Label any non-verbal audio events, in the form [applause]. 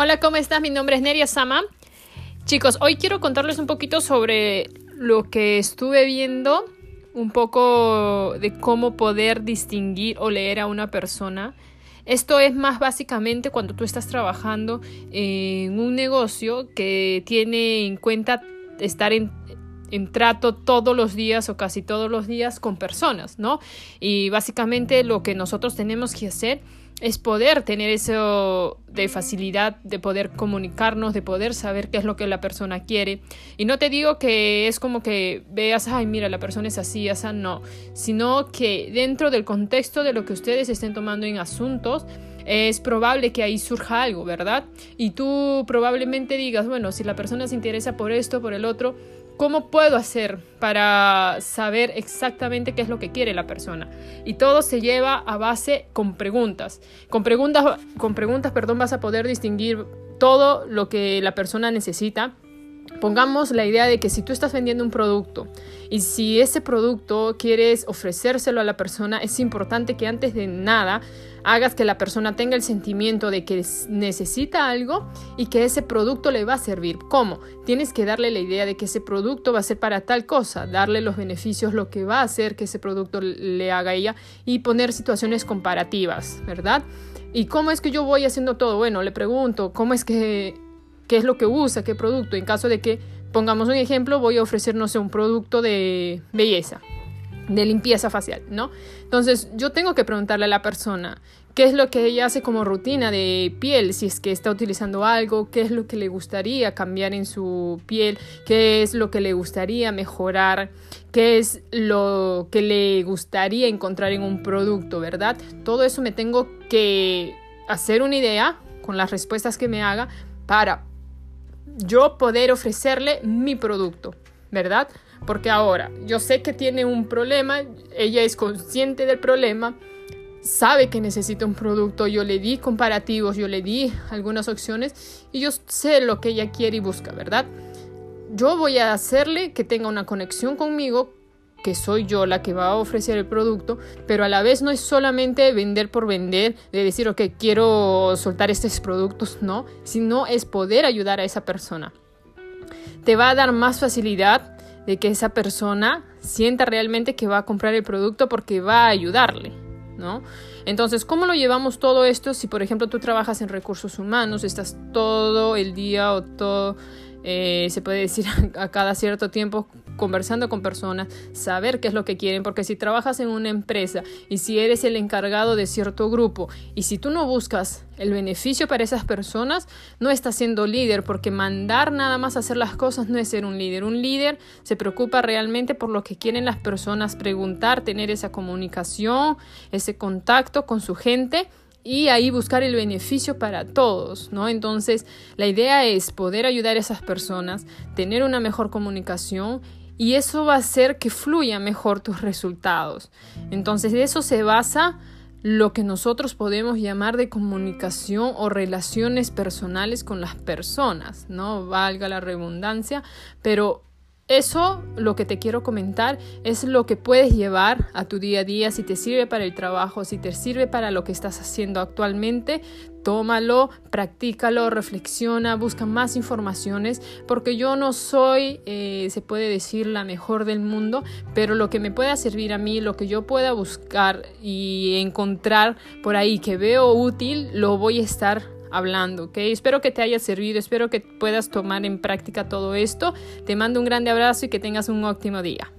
Hola, ¿cómo estás? Mi nombre es Neria Sama. Chicos, hoy quiero contarles un poquito sobre lo que estuve viendo, un poco de cómo poder distinguir o leer a una persona. Esto es más básicamente cuando tú estás trabajando en un negocio que tiene en cuenta estar en, en trato todos los días o casi todos los días con personas, ¿no? Y básicamente lo que nosotros tenemos que hacer es poder tener eso de facilidad, de poder comunicarnos, de poder saber qué es lo que la persona quiere. Y no te digo que es como que veas, ay, mira, la persona es así, esa no, sino que dentro del contexto de lo que ustedes estén tomando en asuntos, es probable que ahí surja algo, ¿verdad? Y tú probablemente digas, bueno, si la persona se interesa por esto, por el otro, ¿Cómo puedo hacer para saber exactamente qué es lo que quiere la persona? Y todo se lleva a base con preguntas. Con preguntas, con preguntas, perdón, vas a poder distinguir todo lo que la persona necesita Pongamos la idea de que si tú estás vendiendo un producto y si ese producto quieres ofrecérselo a la persona, es importante que antes de nada hagas que la persona tenga el sentimiento de que necesita algo y que ese producto le va a servir. ¿Cómo? Tienes que darle la idea de que ese producto va a ser para tal cosa, darle los beneficios, lo que va a hacer que ese producto le haga a ella y poner situaciones comparativas, ¿verdad? ¿Y cómo es que yo voy haciendo todo? Bueno, le pregunto, ¿cómo es que qué es lo que usa, qué producto. En caso de que, pongamos un ejemplo, voy a ofrecer, no sé, un producto de belleza, de limpieza facial, ¿no? Entonces, yo tengo que preguntarle a la persona qué es lo que ella hace como rutina de piel, si es que está utilizando algo, qué es lo que le gustaría cambiar en su piel, qué es lo que le gustaría mejorar, qué es lo que le gustaría encontrar en un producto, ¿verdad? Todo eso me tengo que hacer una idea con las respuestas que me haga para yo poder ofrecerle mi producto, ¿verdad? Porque ahora yo sé que tiene un problema, ella es consciente del problema, sabe que necesita un producto, yo le di comparativos, yo le di algunas opciones y yo sé lo que ella quiere y busca, ¿verdad? Yo voy a hacerle que tenga una conexión conmigo que soy yo la que va a ofrecer el producto, pero a la vez no es solamente vender por vender, de decir, ok, quiero soltar estos productos, no, sino es poder ayudar a esa persona. Te va a dar más facilidad de que esa persona sienta realmente que va a comprar el producto porque va a ayudarle, ¿no? Entonces, ¿cómo lo llevamos todo esto si, por ejemplo, tú trabajas en recursos humanos, estás todo el día o todo eh, se puede decir [laughs] a cada cierto tiempo conversando con personas, saber qué es lo que quieren, porque si trabajas en una empresa y si eres el encargado de cierto grupo y si tú no buscas el beneficio para esas personas, no estás siendo líder, porque mandar nada más a hacer las cosas no es ser un líder. Un líder se preocupa realmente por lo que quieren las personas, preguntar, tener esa comunicación, ese contacto con su gente y ahí buscar el beneficio para todos, ¿no? Entonces, la idea es poder ayudar a esas personas, tener una mejor comunicación y eso va a hacer que fluya mejor tus resultados. Entonces, de eso se basa lo que nosotros podemos llamar de comunicación o relaciones personales con las personas, ¿no? Valga la redundancia, pero eso, lo que te quiero comentar, es lo que puedes llevar a tu día a día, si te sirve para el trabajo, si te sirve para lo que estás haciendo actualmente, tómalo, practícalo, reflexiona, busca más informaciones, porque yo no soy, eh, se puede decir, la mejor del mundo, pero lo que me pueda servir a mí, lo que yo pueda buscar y encontrar por ahí que veo útil, lo voy a estar hablando, ¿ok? Espero que te haya servido, espero que puedas tomar en práctica todo esto. Te mando un grande abrazo y que tengas un óptimo día.